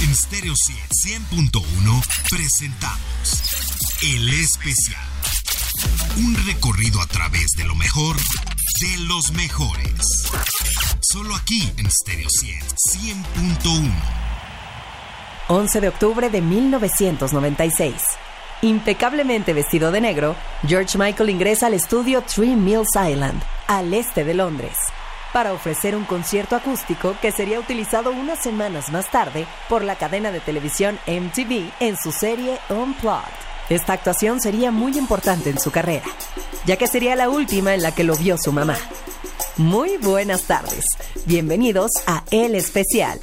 En Stereo 100.1 presentamos El Especial. Un recorrido a través de lo mejor de los mejores. Solo aquí en Stereo 100.1. 11 de octubre de 1996. Impecablemente vestido de negro, George Michael ingresa al estudio Three Mills Island, al este de Londres, para ofrecer un concierto acústico que sería utilizado unas semanas más tarde por la cadena de televisión MTV en su serie Unplugged. Esta actuación sería muy importante en su carrera, ya que sería la última en la que lo vio su mamá. Muy buenas tardes, bienvenidos a El Especial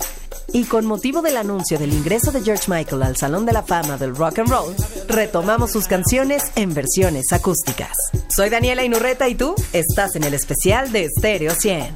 y con motivo del anuncio del ingreso de George Michael al Salón de la Fama del Rock and Roll, retomamos sus canciones en versiones acústicas. Soy Daniela Inurreta y tú estás en el especial de Stereo 100.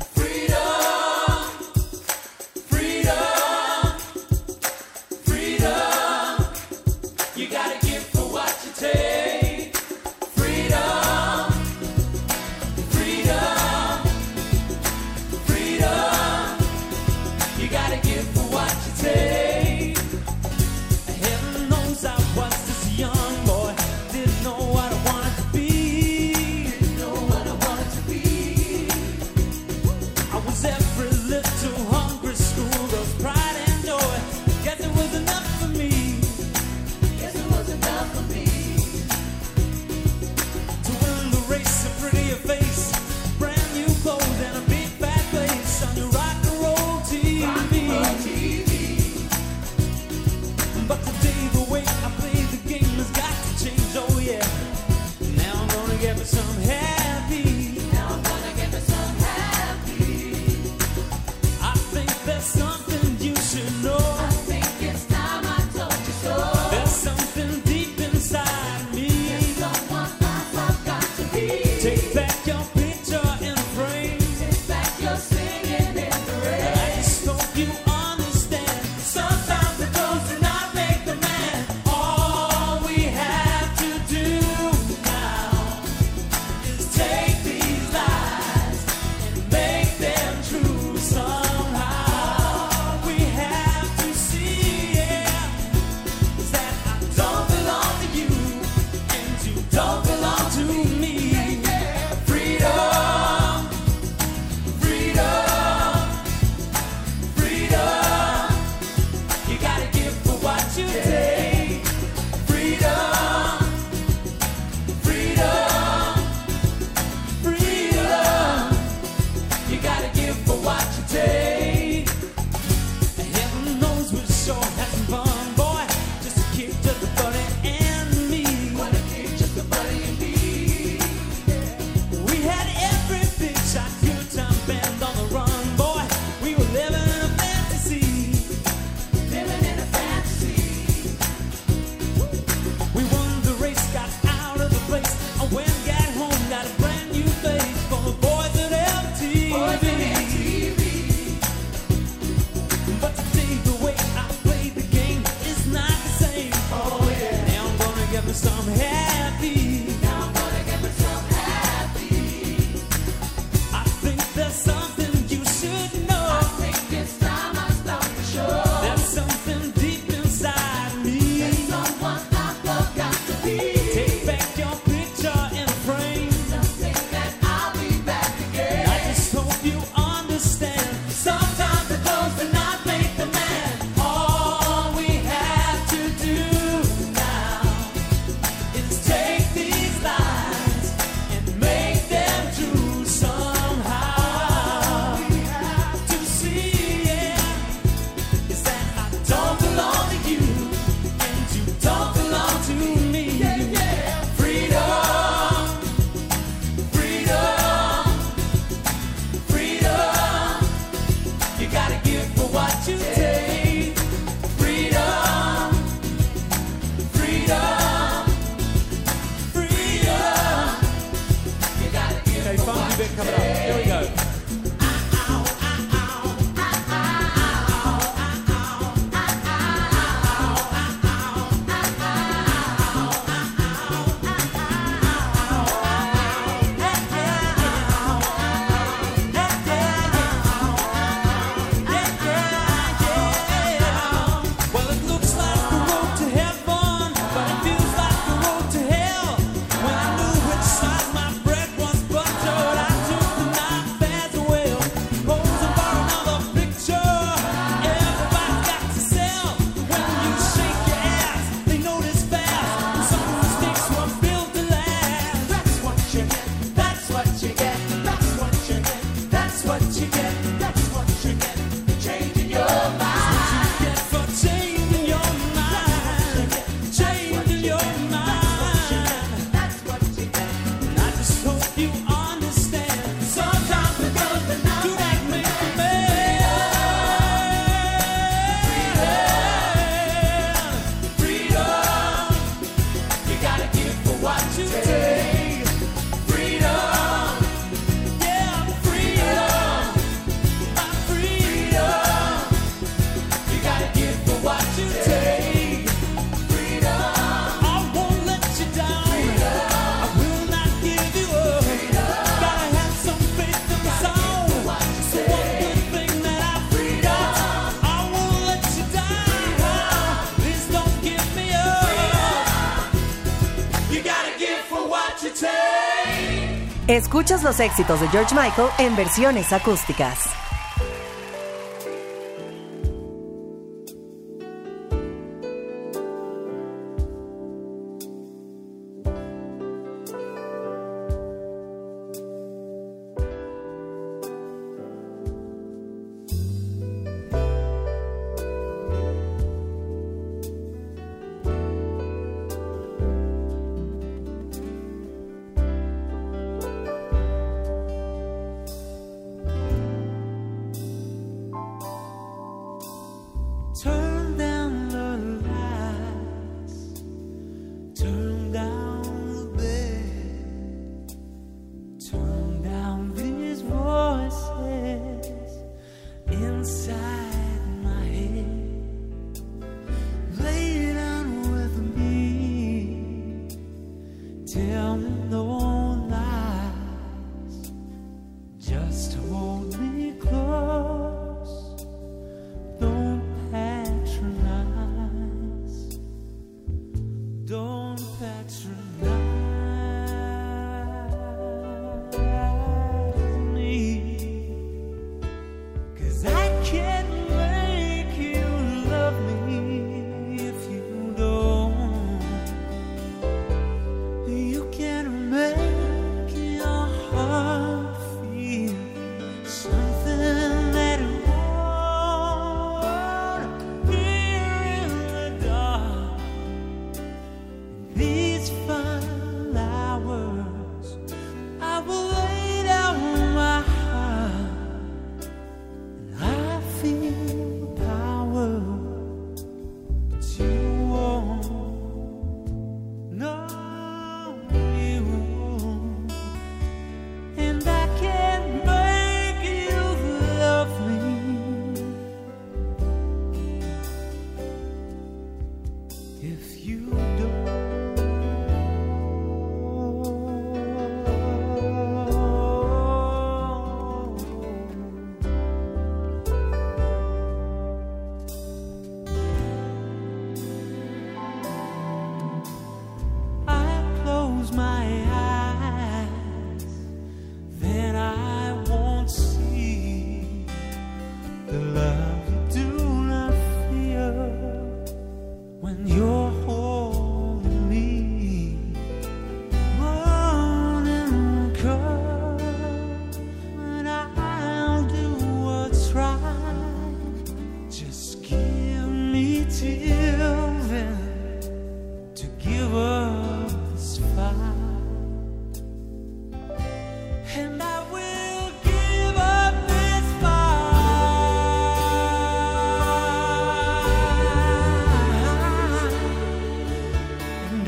Escuchas los éxitos de George Michael en versiones acústicas.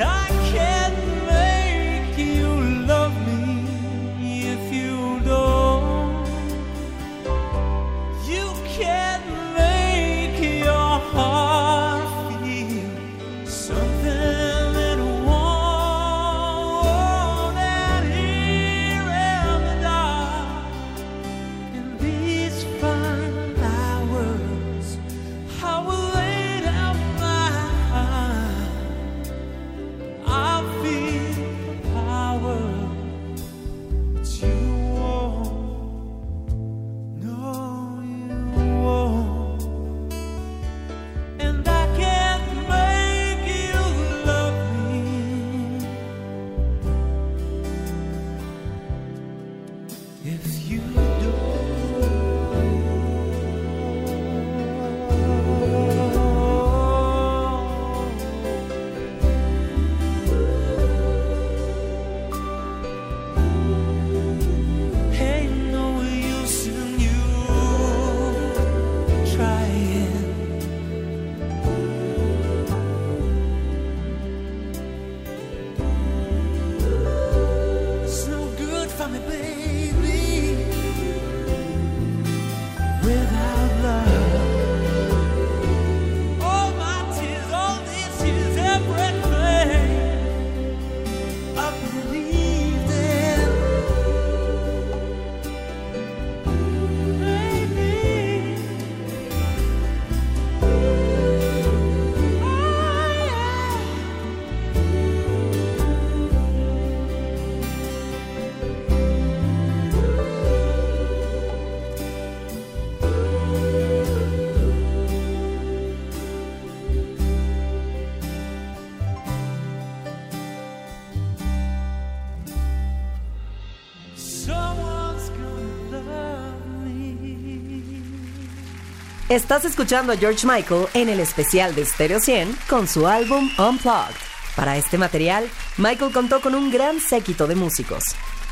I Estás escuchando a George Michael en el especial de Stereo 100 con su álbum Unplugged. Para este material, Michael contó con un gran séquito de músicos,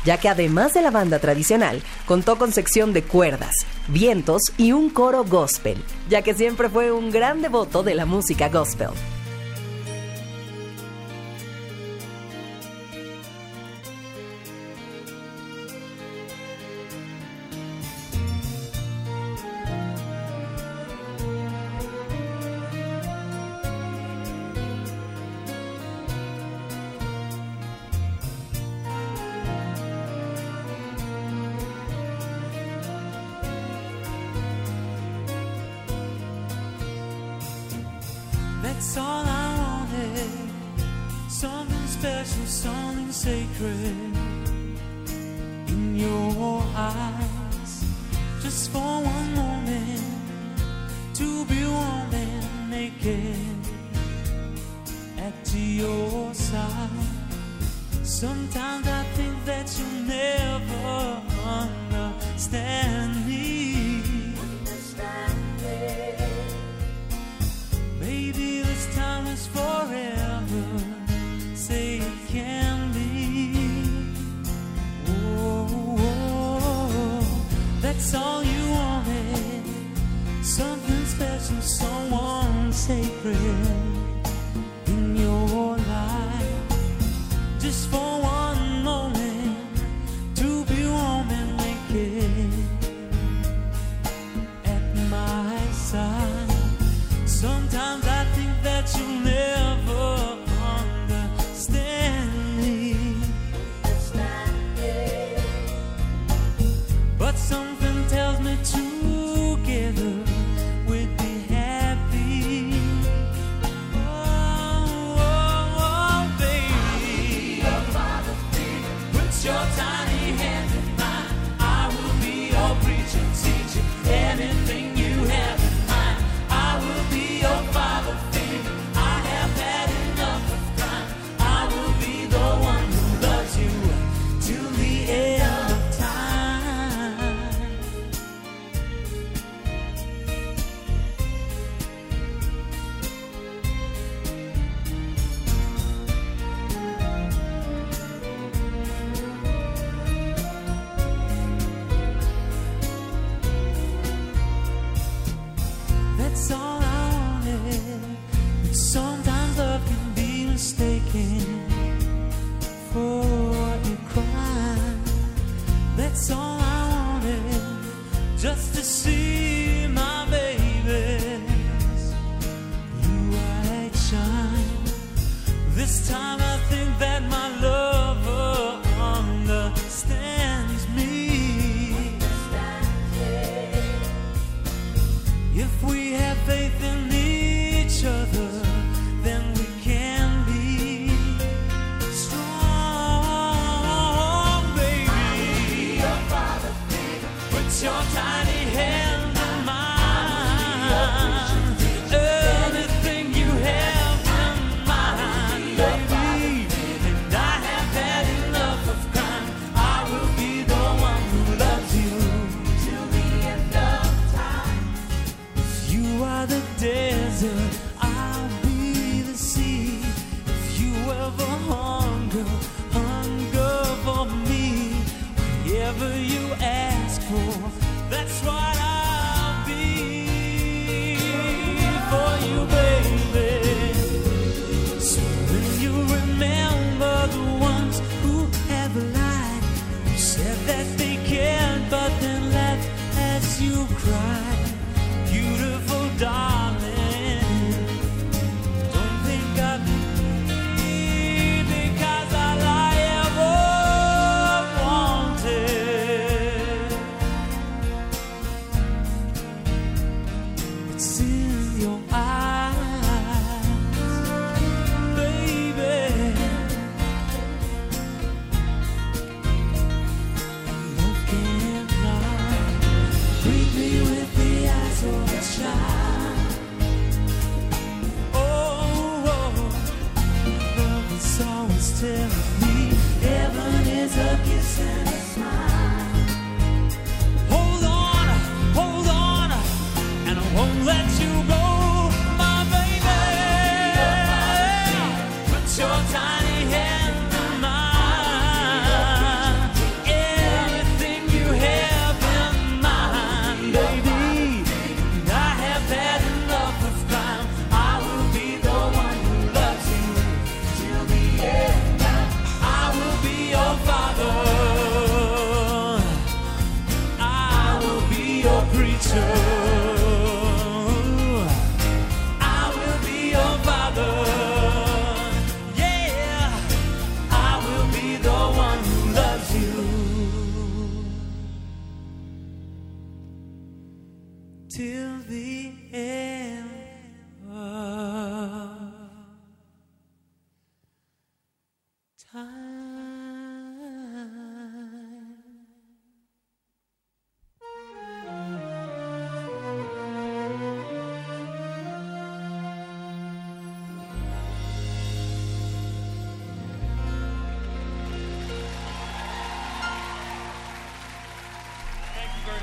ya que además de la banda tradicional, contó con sección de cuerdas, vientos y un coro gospel, ya que siempre fue un gran devoto de la música gospel. again at your side. Sometimes I friend.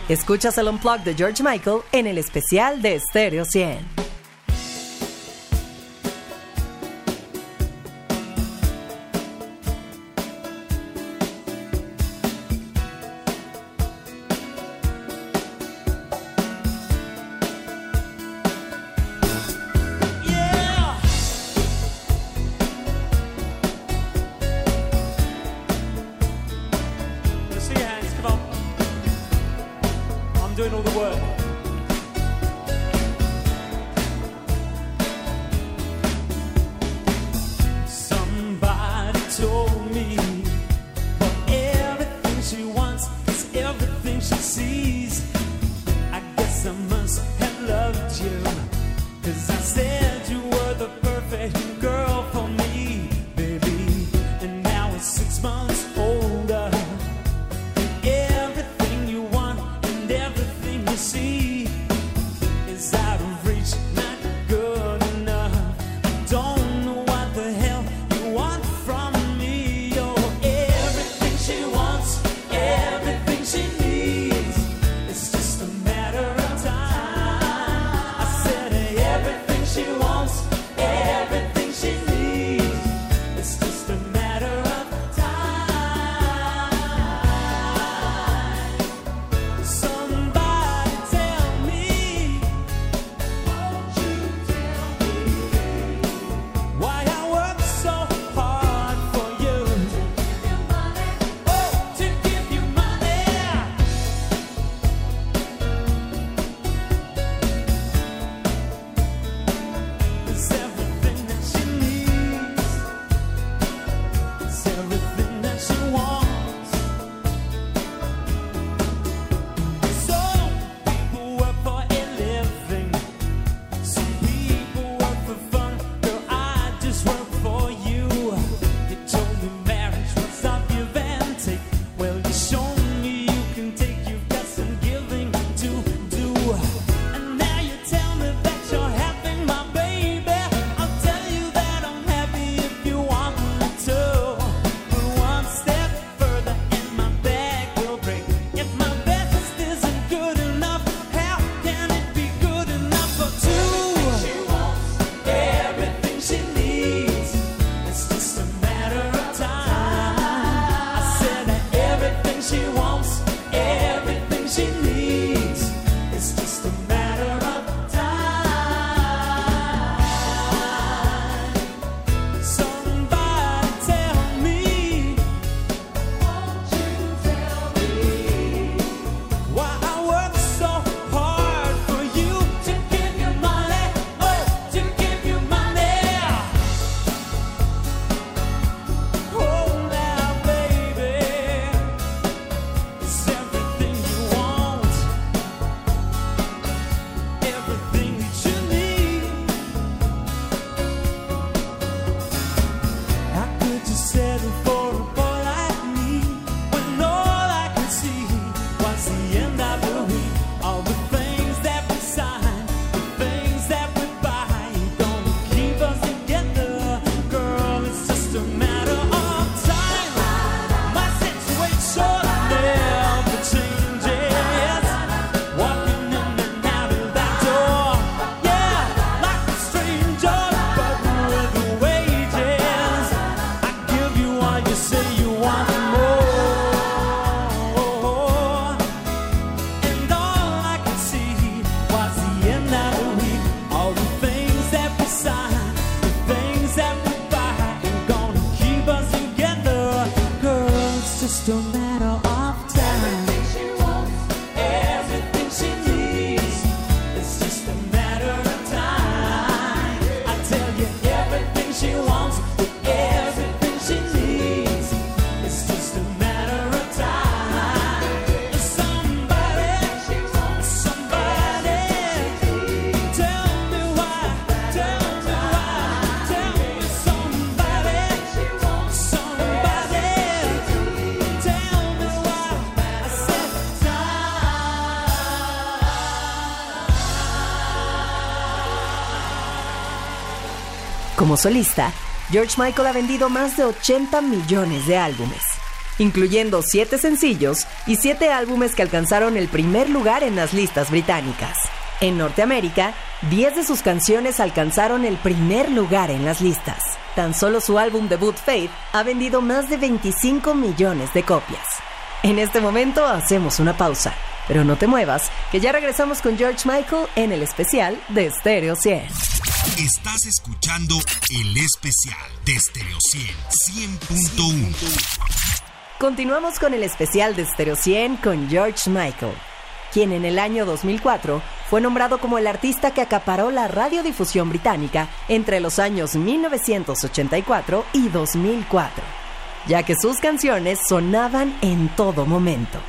Escuchas el Unplugged de George Michael en el especial de Stereo 100. Solista, George Michael ha vendido más de 80 millones de álbumes. incluyendo siete sencillos y siete álbumes que alcanzaron el primer lugar en las listas británicas. En Norteamérica, 10 de sus canciones alcanzaron el primer lugar en las listas. Tan solo su álbum debut Faith ha vendido más de 25 millones de copias. En este momento hacemos una pausa, pero no te muevas, que ya regresamos con George Michael en el especial de Stereo 100. Estás escuchando el especial de Stereo 100 100.1. Continuamos con el especial de Stereo 100 con George Michael, quien en el año 2004 fue nombrado como el artista que acaparó la radiodifusión británica entre los años 1984 y 2004, ya que sus canciones sonaban en todo momento.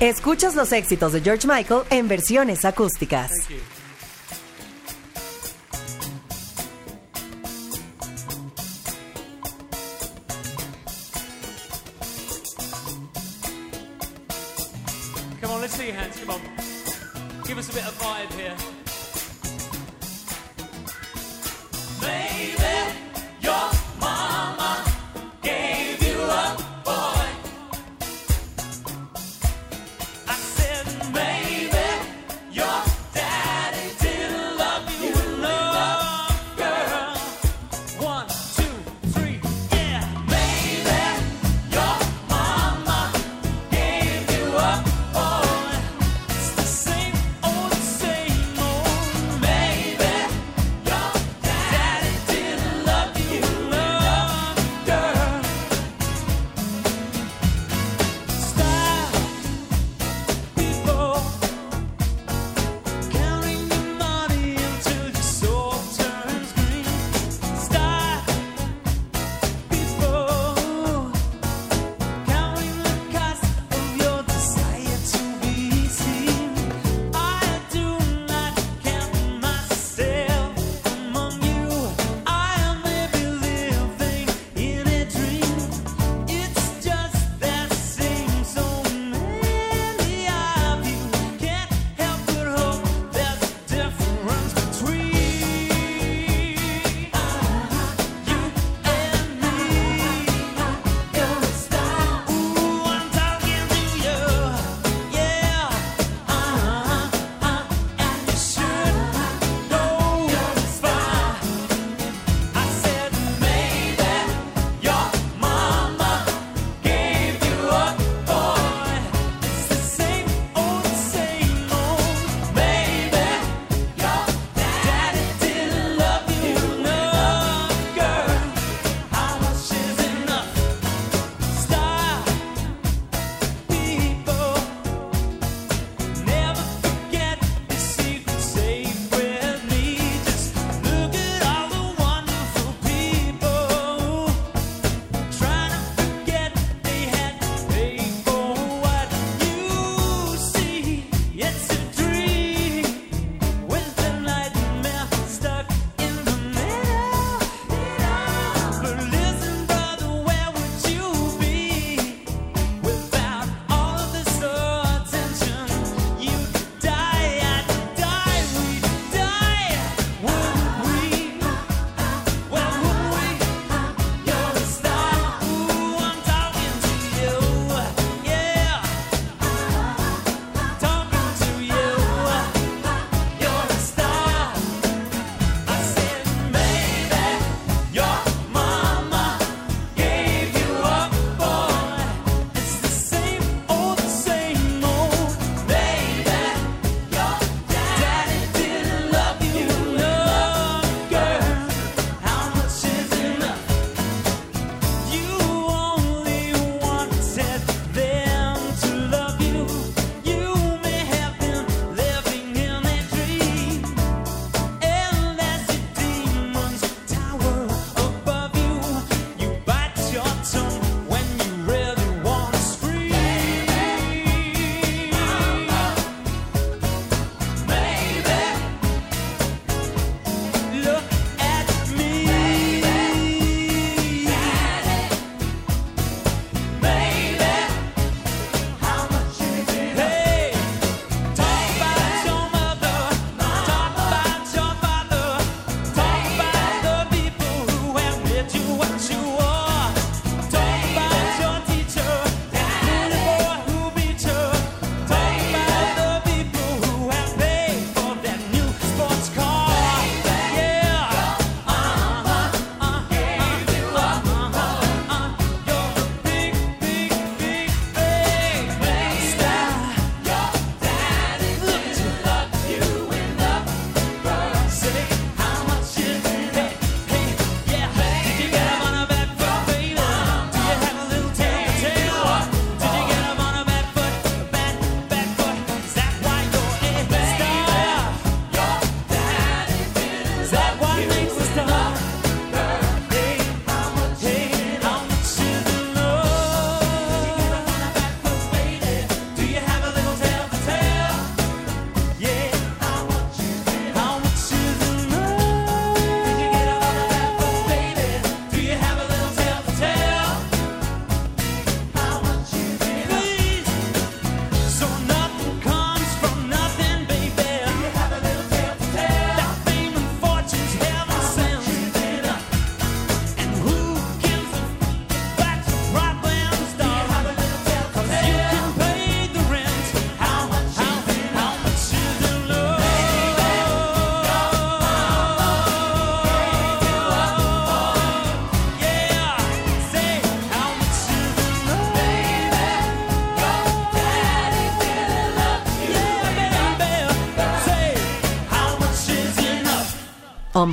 Escuchas los éxitos de George Michael en versiones acústicas.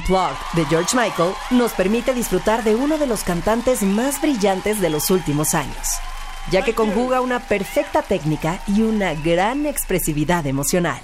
Unplugged de George Michael nos permite disfrutar de uno de los cantantes más brillantes de los últimos años, ya que conjuga una perfecta técnica y una gran expresividad emocional.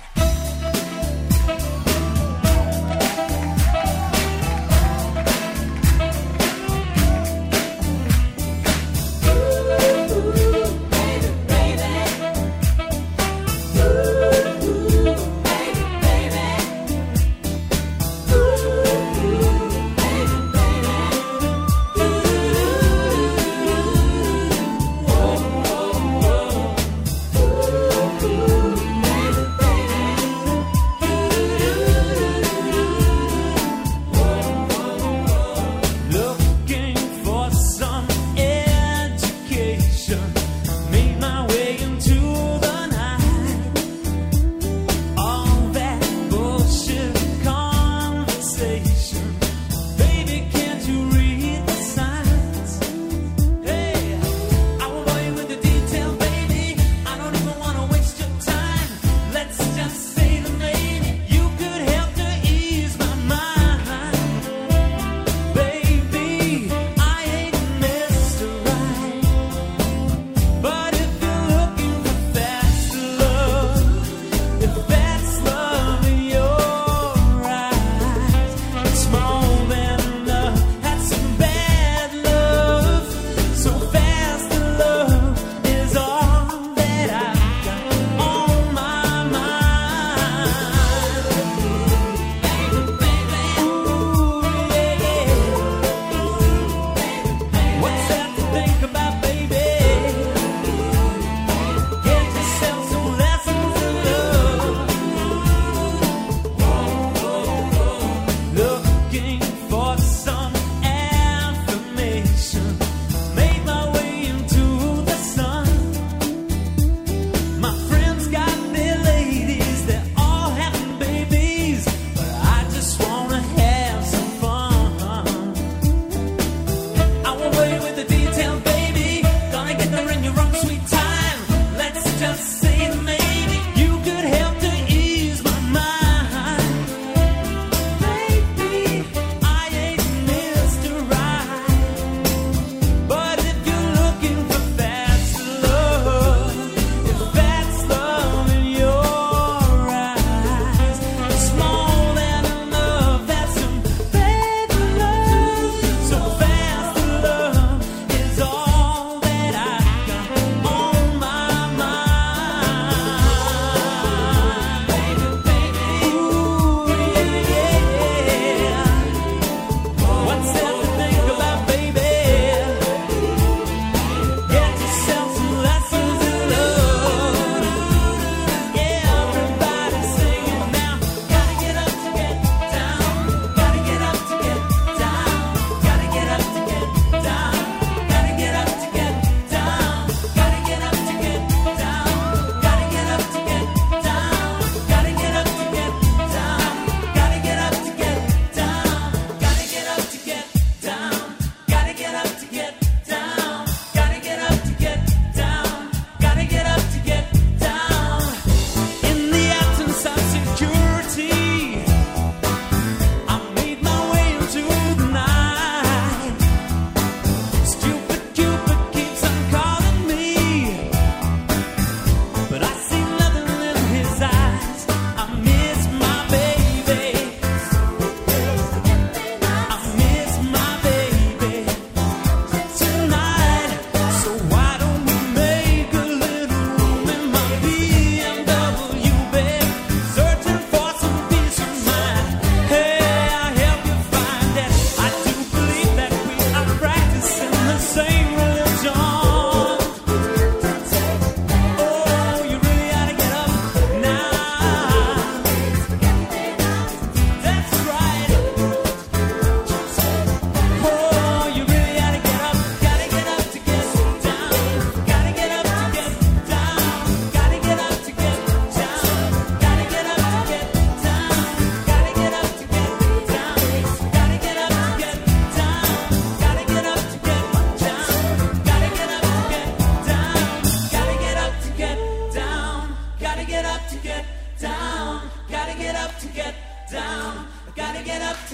up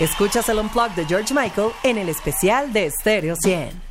Escuchas el Unplugged de George Michael en el especial de Stereo 100.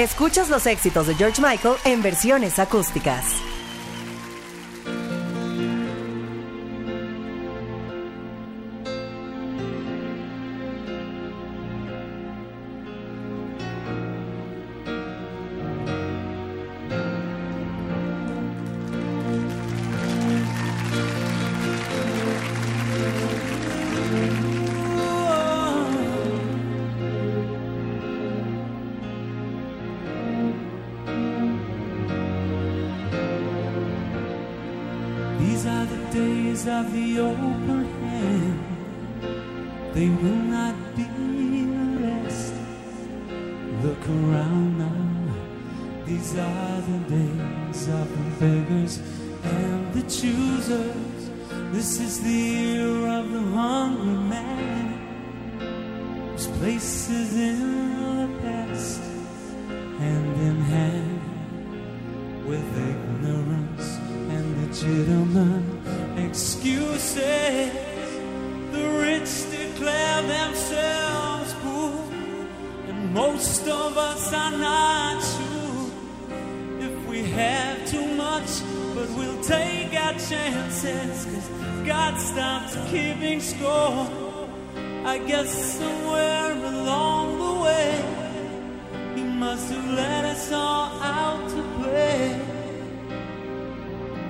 Escuchas los éxitos de George Michael en versiones acústicas. If we have too much, but we'll take our chances, cause God stops keeping score. I guess somewhere along the way, He must have let us all out to play.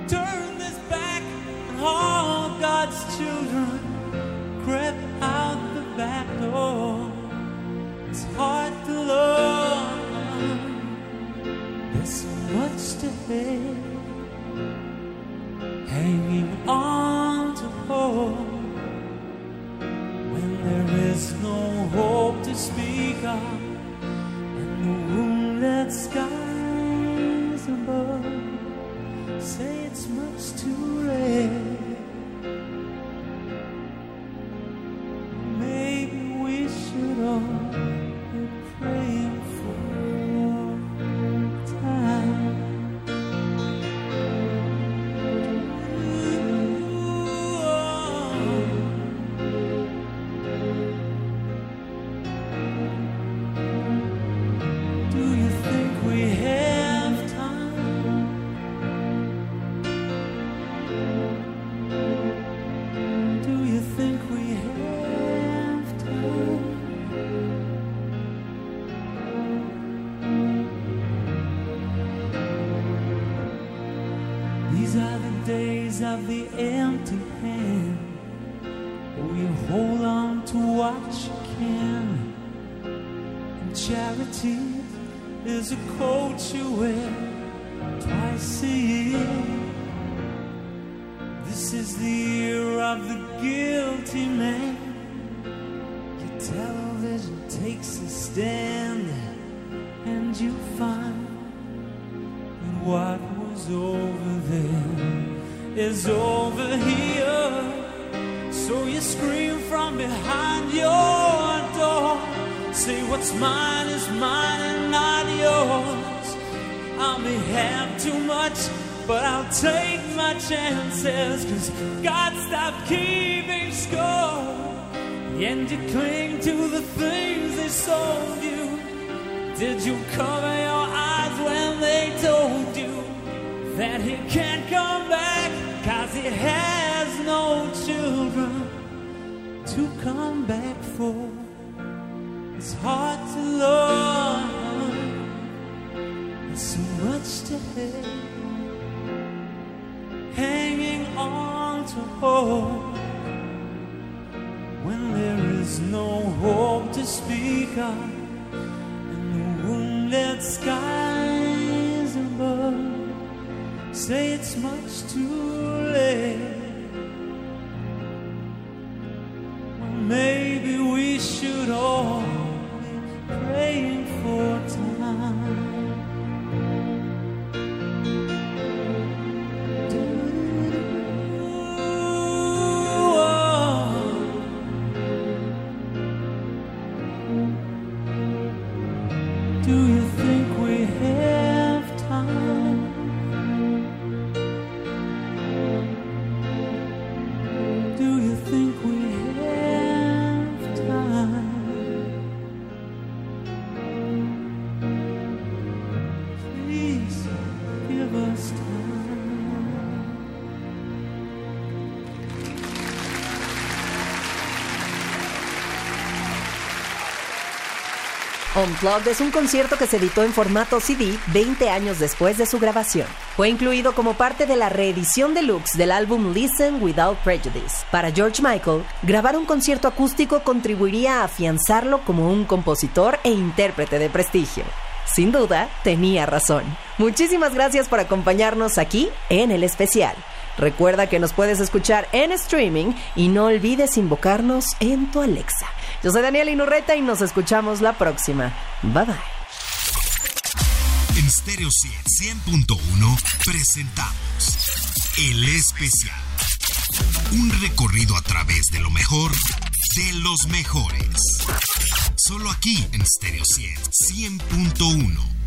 Turn this back, and all God's children crept out the back door. Hanging on to hope when there is no hope to speak of, and the wounded skies above say it's much too late. Of the empty hand. We hold on to what you can. And charity is a coat you wear twice a year. This is the year of the guilty man. Your television takes a stand, and you find that what was over there is over here. So you scream from behind your door. Say what's mine is mine and not yours. I may have too much, but I'll take my chances. Cause God stopped keeping score. And you cling to the things they sold you. Did you cover your eyes when they told you that he can't come back? Cause he has no children to come back for. It's hard to love. There's so much to hate. Hanging on to hope when there is no hope to speak of, and the wounded above say it's much too late. Well, maybe we should all Unplugged es un concierto que se editó en formato CD 20 años después de su grabación. Fue incluido como parte de la reedición deluxe del álbum Listen Without Prejudice. Para George Michael, grabar un concierto acústico contribuiría a afianzarlo como un compositor e intérprete de prestigio. Sin duda, tenía razón. Muchísimas gracias por acompañarnos aquí en el especial. Recuerda que nos puedes escuchar en streaming y no olvides invocarnos en tu Alexa. Yo soy Daniel Inurreta y nos escuchamos la próxima. Bye bye. En Stereo 100.1 presentamos El Especial. Un recorrido a través de lo mejor de los mejores. Solo aquí en Stereo 100.1.